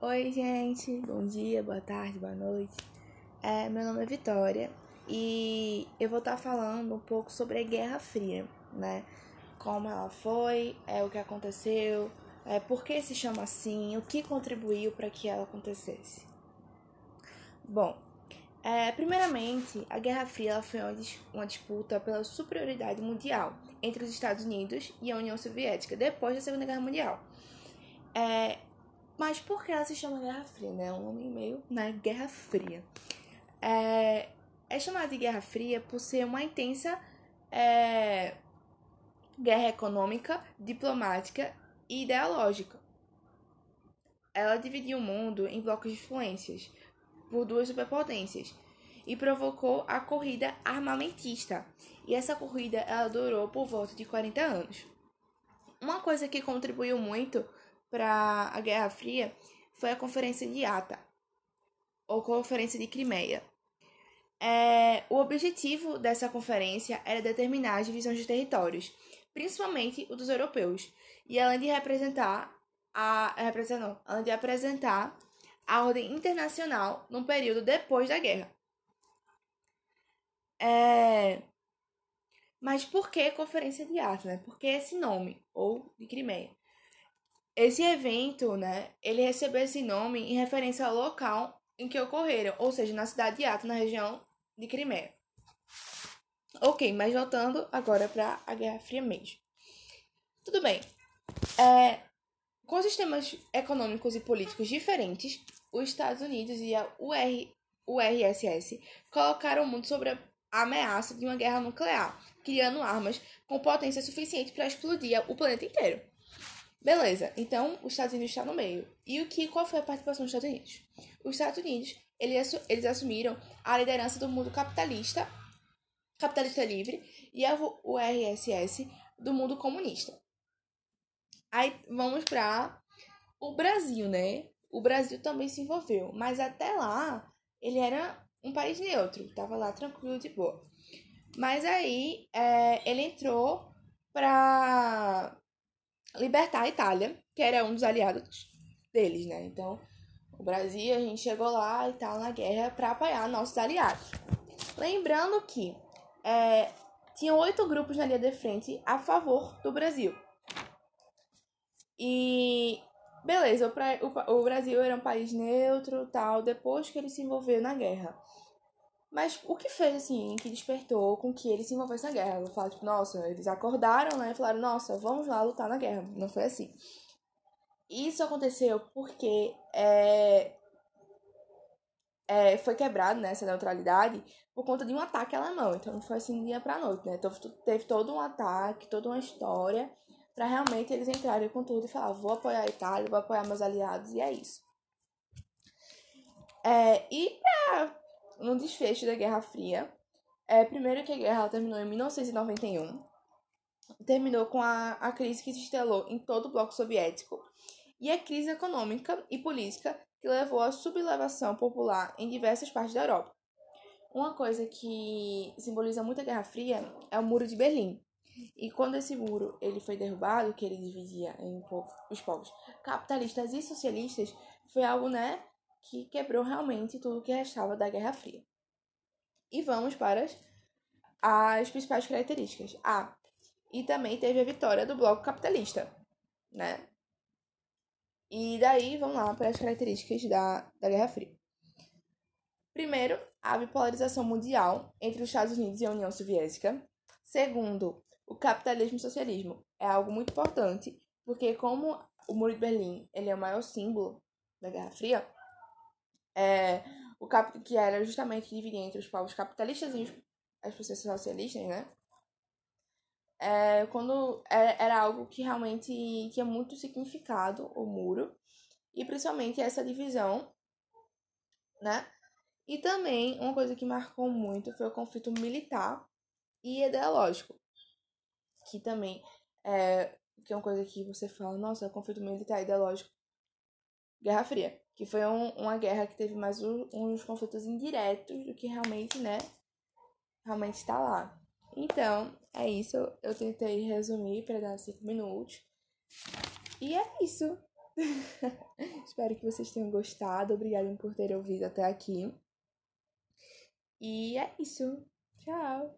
Oi, gente. Bom dia, boa tarde, boa noite. É, meu nome é Vitória e eu vou estar falando um pouco sobre a Guerra Fria, né? Como ela foi, é o que aconteceu, é, por que se chama assim, o que contribuiu para que ela acontecesse. Bom, é, primeiramente, a Guerra Fria foi uma disputa pela superioridade mundial entre os Estados Unidos e a União Soviética depois da Segunda Guerra Mundial. É, mas por que ela se chama Guerra Fria, né? Um nome meio, né? Guerra Fria. É, é chamada de Guerra Fria por ser uma intensa é, guerra econômica, diplomática e ideológica. Ela dividiu o mundo em blocos de influências por duas superpotências e provocou a corrida armamentista. E essa corrida ela durou por volta de 40 anos. Uma coisa que contribuiu muito para a Guerra Fria foi a Conferência de Ata, ou Conferência de Crimeia. É, o objetivo dessa conferência era determinar as divisões de territórios, principalmente o dos europeus, e além de representar a representar, além de apresentar a ordem internacional num período depois da guerra. É... Mas por que Conferência de Ata, né? Por que esse nome, ou de Crimeia? Esse evento, né, ele recebeu esse nome em referência ao local em que ocorreram, ou seja, na cidade de Ato, na região de Crimeia. Ok, mas voltando agora para a Guerra Fria mesmo. Tudo bem. É, com sistemas econômicos e políticos diferentes, os Estados Unidos e a UR, URSS colocaram o mundo sobre a ameaça de uma guerra nuclear, criando armas com potência suficiente para explodir o planeta inteiro. Beleza, então os Estados Unidos está no meio. E o que, qual foi a participação dos Estados Unidos? Os Estados Unidos, eles, eles assumiram a liderança do mundo capitalista, capitalista livre, e a URSS do mundo comunista. Aí vamos para o Brasil, né? O Brasil também se envolveu, mas até lá ele era um país neutro, tava lá tranquilo de boa. Mas aí é, ele entrou para libertar a Itália, que era um dos aliados deles, né? Então, o Brasil, a gente chegou lá e tal na guerra para apoiar nossos aliados. Lembrando que é, tinham oito grupos na linha de frente a favor do Brasil. E beleza, o, o, o Brasil era um país neutro tal, depois que ele se envolveu na guerra. Mas o que fez, assim, que despertou com que eles se envolvessem na guerra? Eu falo, tipo, nossa, eles acordaram, né? E falaram, nossa, vamos lá lutar na guerra. Não foi assim. Isso aconteceu porque é, é, foi quebrado né, essa neutralidade por conta de um ataque alemão. Então não foi assim dia pra noite, né? Então teve todo um ataque, toda uma história para realmente eles entrarem com tudo e falar, vou apoiar a Itália, vou apoiar meus aliados, e é isso. É, e pra no desfecho da Guerra Fria. É, primeiro que a guerra terminou em 1991, terminou com a, a crise que se instalou em todo o bloco soviético e a crise econômica e política que levou à sublevação popular em diversas partes da Europa. Uma coisa que simboliza muito a Guerra Fria é o Muro de Berlim. E quando esse muro ele foi derrubado, que ele dividia em povo, os povos capitalistas e socialistas, foi algo, né, que quebrou realmente tudo que restava da Guerra Fria. E vamos para as, as principais características. Ah, e também teve a vitória do bloco capitalista, né? E daí, vamos lá para as características da, da Guerra Fria. Primeiro, a bipolarização mundial entre os Estados Unidos e a União Soviética. Segundo, o capitalismo e o socialismo. É algo muito importante, porque como o Muro de Berlim ele é o maior símbolo da Guerra Fria, é, o cap que era justamente dividir entre os povos capitalistas e os, as pessoas socialistas, né? É, quando era, é, era algo que realmente tinha muito significado, o muro, e principalmente essa divisão, né? E também uma coisa que marcou muito foi o conflito militar e ideológico, que também é, que é uma coisa que você fala, nossa, conflito militar e ideológico, Guerra Fria que foi um, uma guerra que teve mais uns conflitos indiretos do que realmente, né, realmente está lá. Então, é isso. Eu tentei resumir para dar cinco minutos. E é isso. Espero que vocês tenham gostado. Obrigada por terem ouvido até aqui. E é isso. Tchau!